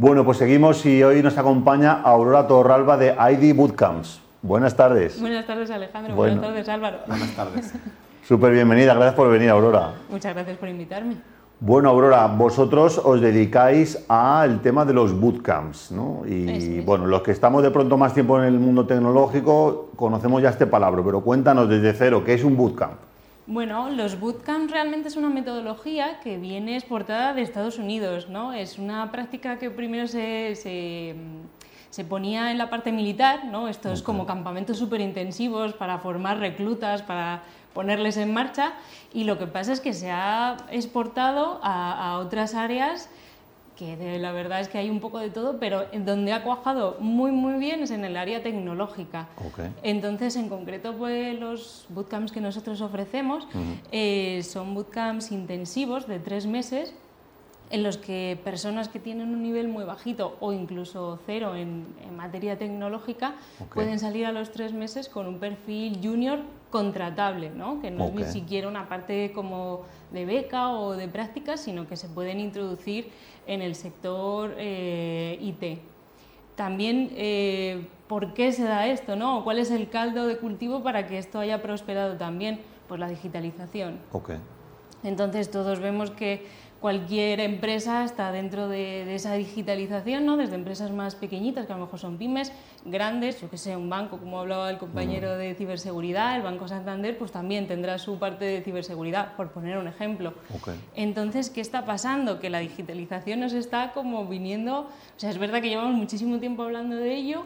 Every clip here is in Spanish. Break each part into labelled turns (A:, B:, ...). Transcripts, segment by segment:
A: Bueno, pues seguimos y hoy nos acompaña Aurora Torralba de ID Bootcamps. Buenas tardes.
B: Buenas tardes, Alejandro. Buenas tardes, Álvaro.
C: Buenas tardes.
A: Súper bienvenida, gracias por venir, Aurora.
B: Muchas gracias por invitarme.
A: Bueno, Aurora, vosotros os dedicáis al tema de los bootcamps, ¿no? Y bueno, los que estamos de pronto más tiempo en el mundo tecnológico conocemos ya este palabra, pero cuéntanos desde cero, ¿qué es un bootcamp?
B: Bueno, los bootcamps realmente es una metodología que viene exportada de Estados Unidos, ¿no? Es una práctica que primero se, se, ponía en la parte militar, ¿no? Estos como campamentos súper intensivos para formar reclutas, para ponerles en marcha y lo que pasa es que se ha exportado a, otras áreas que la verdad es que hay un poco de todo, pero en donde ha cuajado muy muy bien es en el área tecnológica. Entonces, en concreto, pues los bootcamps que nosotros ofrecemos eh, son bootcamps intensivos de tres meses en los que personas que tienen un nivel muy bajito o incluso cero en, materia tecnológica pueden salir a los tres meses con un perfil junior contratable, ¿no? que no es ni siquiera una parte como de beca o de práctica, sino que se pueden introducir en el sector eh, IT. También, eh, ¿por qué se da esto? ¿no? ¿Cuál es el caldo de cultivo para que esto haya prosperado también? Pues la digitalización. Entonces todos vemos que cualquier empresa está dentro de, esa digitalización, ¿no? desde empresas más pequeñitas, que a lo mejor son pymes, grandes, yo que sé, un banco, como hablaba el compañero de ciberseguridad, el Banco Santander, pues también tendrá su parte de ciberseguridad, por poner un ejemplo. Entonces, ¿qué está pasando? Que la digitalización nos está como viniendo, o sea, es verdad que llevamos muchísimo tiempo hablando de ello,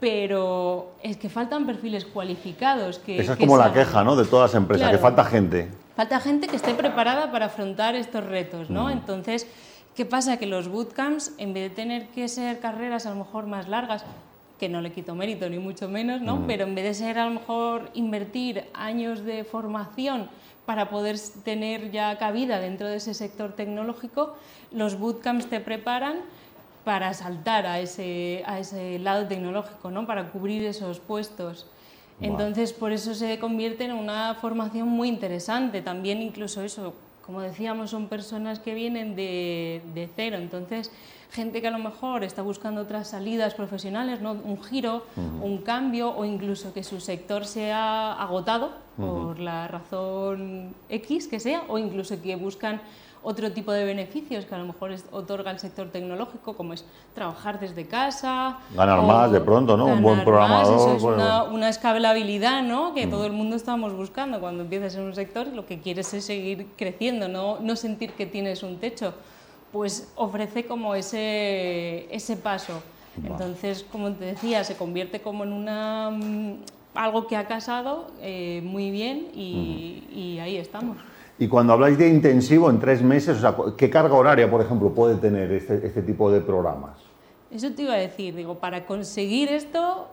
B: pero es que faltan perfiles cualificados. Que,
A: Esa es como la queja ¿no? de todas las empresas, que falta gente.
B: Falta gente que esté preparada para afrontar estos retos, ¿no? Mm. Entonces, ¿qué pasa? Que los bootcamps, en vez de tener que ser carreras a lo mejor más largas, que no le quito mérito ni mucho menos, ¿no? Mm. Pero en vez de ser a lo mejor invertir años de formación para poder tener ya cabida dentro de ese sector tecnológico, los bootcamps te preparan para saltar a ese, a ese lado tecnológico, ¿no? para cubrir esos puestos. Entonces, por eso se convierte en una formación muy interesante. También incluso eso, como decíamos, son personas que vienen de, de cero. Entonces, gente que a lo mejor está buscando otras salidas profesionales, ¿no? un giro, un cambio o incluso que su sector se ha agotado por la razón X que sea o incluso que buscan otro tipo de beneficios que a lo mejor otorga el sector tecnológico, como es trabajar desde casa.
A: Ganar más de pronto, ¿no? Un buen programador.
B: es una, escalabilidad ¿no? que mm. todo el mundo estamos buscando cuando empiezas en un sector lo que quieres es seguir creciendo, no, no sentir que tienes un techo. Pues ofrece como ese, ese paso. Entonces, como te decía, se convierte como en una mm, algo que ha casado eh, muy bien y, y ahí estamos.
A: Y cuando habláis de intensivo en tres meses, ¿qué carga horaria, por ejemplo, puede tener este, este, tipo de programas?
B: Eso te iba a decir, digo, para conseguir esto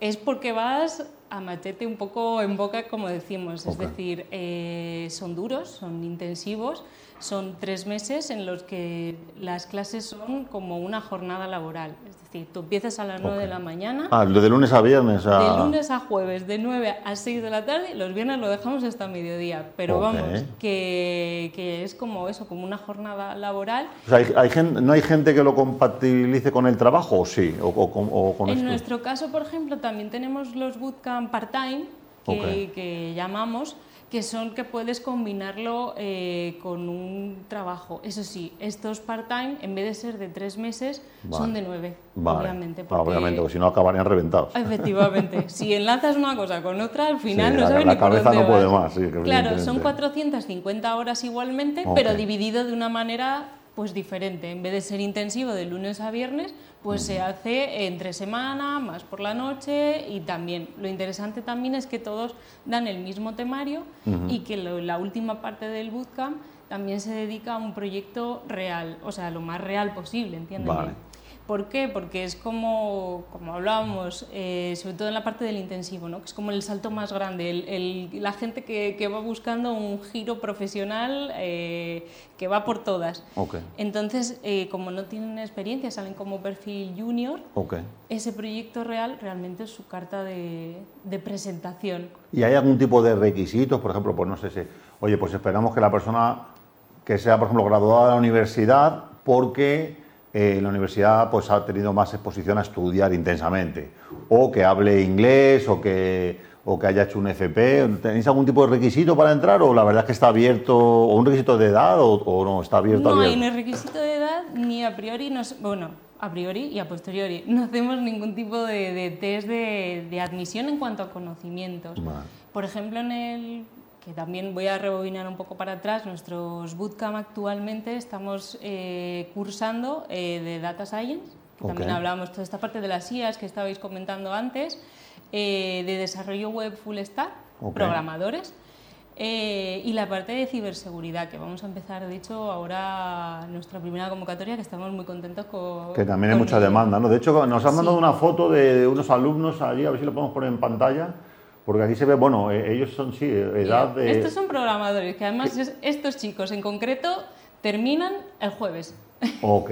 B: es porque vas a machete un poco en boca, como decimos, es decir, eh, son duros, son intensivos, son tres meses en los que las clases son como una jornada laboral. Es decir, tú empiezas a las 9 de la mañana.
A: Ah, de lunes a viernes. A...
B: De lunes a jueves, de 9 a 6 de la tarde, los viernes lo dejamos hasta mediodía. Pero vamos, que, que, es como eso, como una jornada laboral.
A: O sea, hay, gente, ¿No hay gente que lo compatibilice con el trabajo o sí? O, con
B: en nuestro caso, por ejemplo, también tenemos los bootcamp part-time que, que llamamos que son que puedes combinarlo eh, con un trabajo. Eso sí, estos part-time, en vez de ser de tres meses, son de nueve, obviamente.
A: Ah, porque, obviamente, porque si no acabarían reventados.
B: Efectivamente. si enlazas una cosa con otra, al final no sabes
A: la, la cabeza no puede más. Sí,
B: claro, son 450 horas igualmente, pero dividido de una manera pues diferente. En vez de ser intensivo de lunes a viernes, pues se hace entre semana, más por la noche y también. Lo interesante también es que todos dan el mismo temario y que la última parte del bootcamp también se dedica a un proyecto real, o sea, lo más real posible, ¿entiendes? ¿Por qué? Porque es como, como hablábamos, eh, sobre todo en la parte del intensivo, ¿no? que es como el salto más grande, el, la gente que, que, va buscando un giro profesional eh, que va por todas. Entonces, eh, como no tienen experiencia, salen como perfil junior, ese proyecto real realmente es su carta de, de, presentación.
A: ¿Y hay algún tipo de requisitos? Por ejemplo, pues no sé si, oye, pues esperamos que la persona que sea, por ejemplo, graduada de la universidad porque en la universidad pues ha tenido más exposición a estudiar intensamente, o que hable inglés, o que, o que haya hecho un FP. ¿Tenéis algún tipo de requisito para entrar o la verdad es que está abierto, o un requisito de edad o, no, está abierto?
B: No hay ni requisito de edad ni a priori, no, bueno, a priori y a posteriori. No hacemos ningún tipo de, test de, admisión en cuanto a conocimientos. Por ejemplo, en el que también voy a rebobinar un poco para atrás, nuestros bootcamp actualmente estamos eh, cursando eh, de Data Science, también hablábamos toda esta parte de las IAS que estabais comentando antes, eh, de desarrollo web full stack, programadores, y la parte de ciberseguridad, que vamos a empezar, de hecho, ahora nuestra primera convocatoria, que estamos muy contentos con...
A: Que también hay mucha demanda, ¿no? De hecho, nos han mandado una foto de unos alumnos allí, a ver si lo podemos poner en pantalla, porque aquí se ve, bueno, eh, ellos son, sí, edad de...
B: Estos son programadores, que además estos chicos en concreto terminan el jueves.
A: Ok.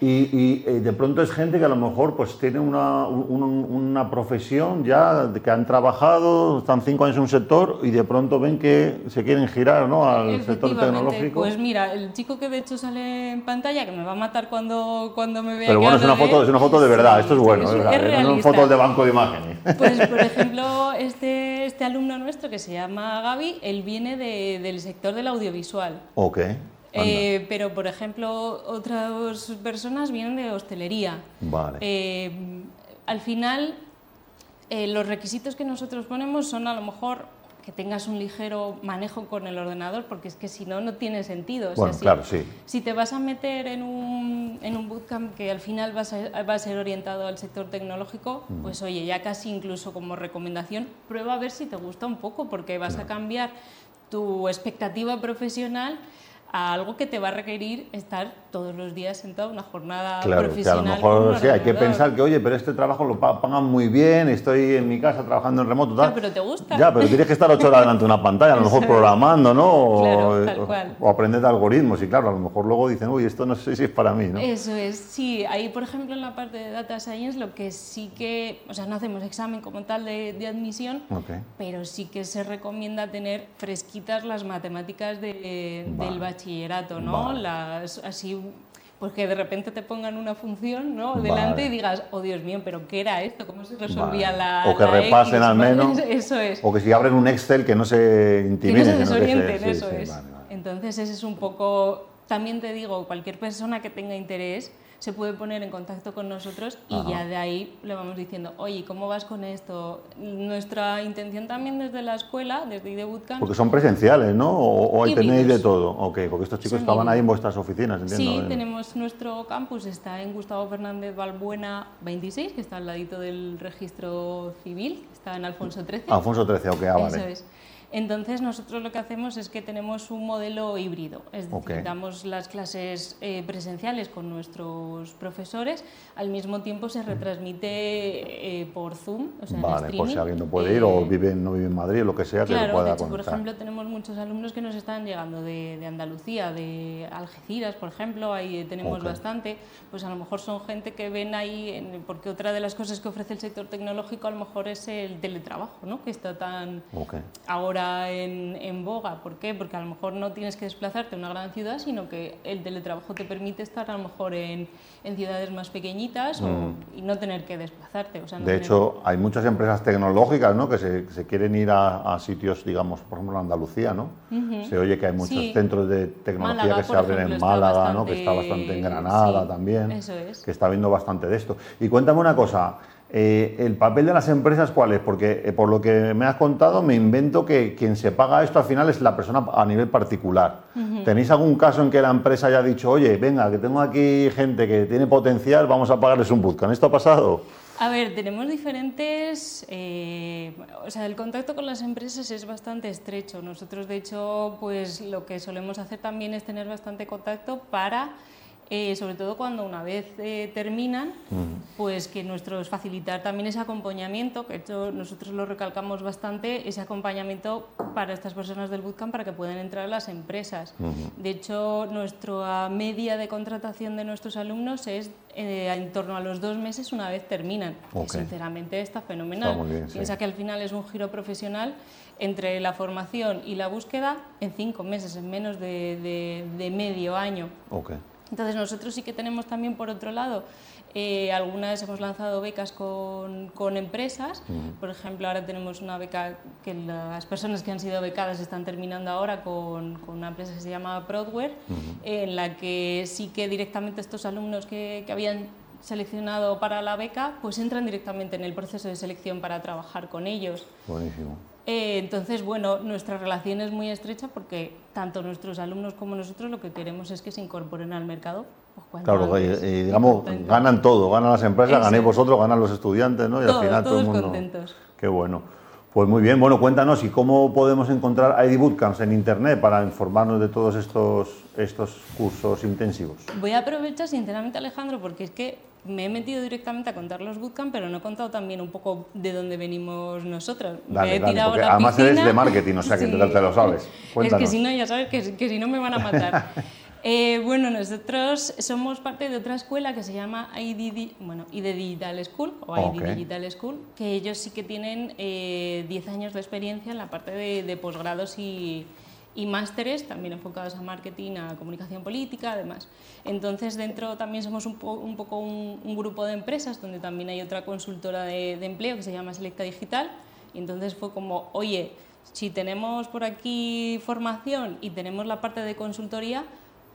A: Y, eh, de pronto es gente que a lo mejor pues tiene una, una, profesión ya que han trabajado, están cinco años en un sector y de pronto ven que se quieren girar ¿no? al sector tecnológico.
B: Pues mira, el chico que de hecho sale en pantalla, que me va a matar cuando, cuando me vea.
A: Pero bueno, es una, foto, es una foto de verdad, esto es bueno, es, verdad, no fotos de banco de imágenes.
B: Pues por ejemplo, este, este alumno nuestro que se llama Gaby, él viene de, del sector del audiovisual.
A: Ok.
B: Eh, pero, por ejemplo, otras personas vienen de hostelería.
A: Vale.
B: Eh, al final, eh, los requisitos que nosotros ponemos son a lo mejor que tengas un ligero manejo con el ordenador, porque es que si no, no tiene sentido.
A: bueno, claro, sí.
B: Si te vas a meter en un, en un bootcamp que al final a, va a ser orientado al sector tecnológico, pues oye, ya casi incluso como recomendación, prueba a ver si te gusta un poco, porque vas a cambiar tu expectativa profesional a algo que te va a requerir estar todos los días sentado una jornada
A: claro,
B: profesional.
A: Que a lo mejor sí, hay que pensar que, oye, pero este trabajo lo pagan muy bien, estoy en mi casa trabajando en remoto. Tal.
B: Ya, pero te gusta.
A: Ya, pero tienes que estar ocho horas delante de una pantalla, a lo mejor programando, ¿no?
B: O, claro, tal cual.
A: o, aprender de algoritmos. Y claro, a lo mejor luego dicen, uy, esto no sé si es para mí, ¿no?
B: Eso es, sí. Ahí, por ejemplo, en la parte de Data Science, lo que sí que, o sea, no hacemos examen como tal de, de admisión, pero sí que se recomienda tener fresquitas las matemáticas de, del bachillerato, ¿no? Las, así pues que de repente te pongan una función ¿no? delante y digas, oh Dios mío, pero ¿qué era esto? ¿Cómo se resolvía la
A: O que repasen al menos.
B: Eso es.
A: O que si abren un Excel que no se intimiden.
B: Que no se desorienten, eso es. Entonces ese es un poco, también te digo, cualquier persona que tenga interés, se puede poner en contacto con nosotros y ya de ahí le vamos diciendo, oye, ¿cómo vas con esto? Nuestra intención también desde la escuela, desde ID Bootcamp...
A: Porque son presenciales, ¿no? ¿O, ahí tenéis de todo? Ok, porque estos chicos estaban ahí en vuestras oficinas, entiendo.
B: Sí, tenemos nuestro campus, está en Gustavo Fernández Balbuena 26, que está al ladito del registro civil, está en Alfonso 13.
A: Alfonso 13, ok, ah, vale.
B: Eso es. Entonces nosotros lo que hacemos es que tenemos un modelo híbrido, es decir, damos las clases eh, presenciales con nuestros profesores, al mismo tiempo se retransmite eh, por Zoom, o sea,
A: vale, por si alguien no puede ir o eh, vive, no vive en Madrid o lo que sea,
B: claro,
A: que lo pueda
B: de hecho, Por ejemplo, tenemos muchos alumnos que nos están llegando de, Andalucía, de Algeciras, por ejemplo, ahí tenemos bastante, pues a lo mejor son gente que ven ahí, porque otra de las cosas que ofrece el sector tecnológico a lo mejor es el teletrabajo, ¿no? que está tan ahora en, boga. ¿Por qué? Porque a lo mejor no tienes que desplazarte a una gran ciudad, sino que el teletrabajo te permite estar a lo mejor en, en ciudades más pequeñitas mm. y no tener que desplazarte.
A: de hecho, hay muchas empresas tecnológicas ¿no? que se, se quieren ir a, sitios, digamos, por ejemplo, en Andalucía. ¿no? Se oye que hay muchos centros de tecnología que se abren en Málaga, ¿no? que está bastante en Granada también,
B: eso es.
A: que está viendo bastante de esto. Y cuéntame una cosa, eh, ¿El papel de las empresas cuál es? Porque eh, por lo que me has contado, me invento que quien se paga esto al final es la persona a nivel particular. ¿Tenéis algún caso en que la empresa haya dicho, oye, venga, que tengo aquí gente que tiene potencial, vamos a pagarles un bootcamp? ¿Esto ha pasado?
B: A ver, tenemos diferentes, eh, o sea, el contacto con las empresas es bastante estrecho. Nosotros, de hecho, pues lo que solemos hacer también es tener bastante contacto para eh, sobre todo cuando una vez eh, terminan, pues que nuestros facilitar también ese acompañamiento, que hecho nosotros lo recalcamos bastante, ese acompañamiento para estas personas del bootcamp para que puedan entrar a las empresas. De hecho, nuestra media de contratación de nuestros alumnos es eh, en torno a los dos meses una vez terminan. sinceramente está fenomenal. Piensa que al final es un giro profesional entre la formación y la búsqueda en cinco meses, en menos de, medio año. Entonces nosotros sí que tenemos también por otro lado, eh, algunas hemos lanzado becas con, con empresas, por ejemplo ahora tenemos una beca que las personas que han sido becadas están terminando ahora con, con una empresa que se llama Prodware, en la que sí que directamente estos alumnos que, que habían seleccionado para la beca, pues entran directamente en el proceso de selección para trabajar con ellos.
A: Buenísimo.
B: Eh, entonces, bueno, nuestra relación es muy estrecha porque tanto nuestros alumnos como nosotros lo que queremos es que se incorporen al mercado.
A: Pues, claro, y, digamos, ganan todo, ganan las empresas, ganéis vosotros, ganan los estudiantes, ¿no?
B: Y al final todo el mundo. contentos.
A: Qué bueno. Pues muy bien, bueno, cuéntanos, ¿y cómo podemos encontrar ID Bootcamps en Internet para informarnos de todos estos, estos cursos intensivos?
B: Voy a aprovechar sinceramente, Alejandro, porque es que me he metido directamente a contar los bootcamp, pero no he contado también un poco de dónde venimos nosotros.
A: me he tirado la además eres de marketing, o sea que te lo sabes.
B: Es que si no, ya sabes que, que si no me van a matar. eh, bueno, nosotros somos parte de otra escuela que se llama ID, bueno, ID Digital School o ID Digital School, que ellos sí que tienen eh, 10 años de experiencia en la parte de, de posgrados y, y másteres también enfocados a marketing, a comunicación política, además. Entonces, dentro también somos un, un poco un, grupo de empresas donde también hay otra consultora de, de, empleo que se llama Selecta Digital. Y entonces fue como, oye, si tenemos por aquí formación y tenemos la parte de consultoría,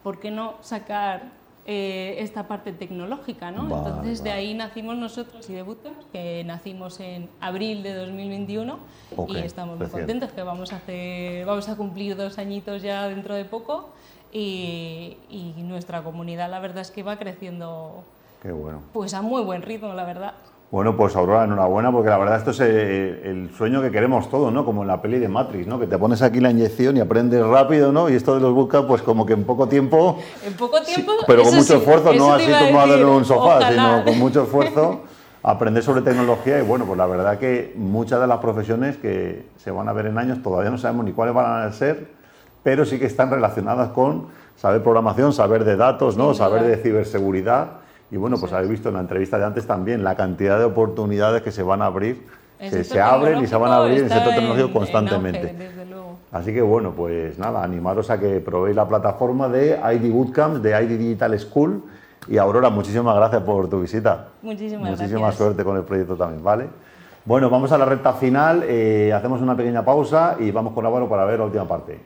B: ¿por qué no sacar eh, esta parte tecnológica, ¿no? Entonces de ahí nacimos nosotros y de que nacimos en abril de 2021 y estamos muy contentos que vamos a hacer, vamos a cumplir dos añitos ya dentro de poco y, y nuestra comunidad la verdad es que va creciendo
A: Qué bueno.
B: pues a muy buen ritmo, la verdad.
A: Bueno, pues Aurora, enhorabuena, porque la verdad esto es eh, el, sueño que queremos todos, ¿no? Como en la peli de Matrix, ¿no? Que te pones aquí la inyección y aprendes rápido, ¿no? Y esto de los bootcamps, pues como que en poco tiempo...
B: En poco tiempo...
A: pero con mucho esfuerzo, no así tomado en un sofá, sino con mucho esfuerzo, aprender sobre tecnología y bueno, pues la verdad que muchas de las profesiones que se van a ver en años todavía no sabemos ni cuáles van a ser, pero sí que están relacionadas con saber programación, saber de datos, ¿no? Saber de ciberseguridad y bueno, pues habéis visto en la entrevista de antes también la cantidad de oportunidades que se van a abrir, que se abren y se van a abrir en el sector tecnológico constantemente. Así que bueno, pues nada, animaros a que probéis la plataforma de ID Bootcamp, de ID Digital School. Y Aurora, muchísimas gracias por tu visita.
B: Muchísimas
A: Muchísima suerte con el proyecto también, ¿vale? Bueno, vamos a la recta final, eh, hacemos una pequeña pausa y vamos con Álvaro para ver la última parte.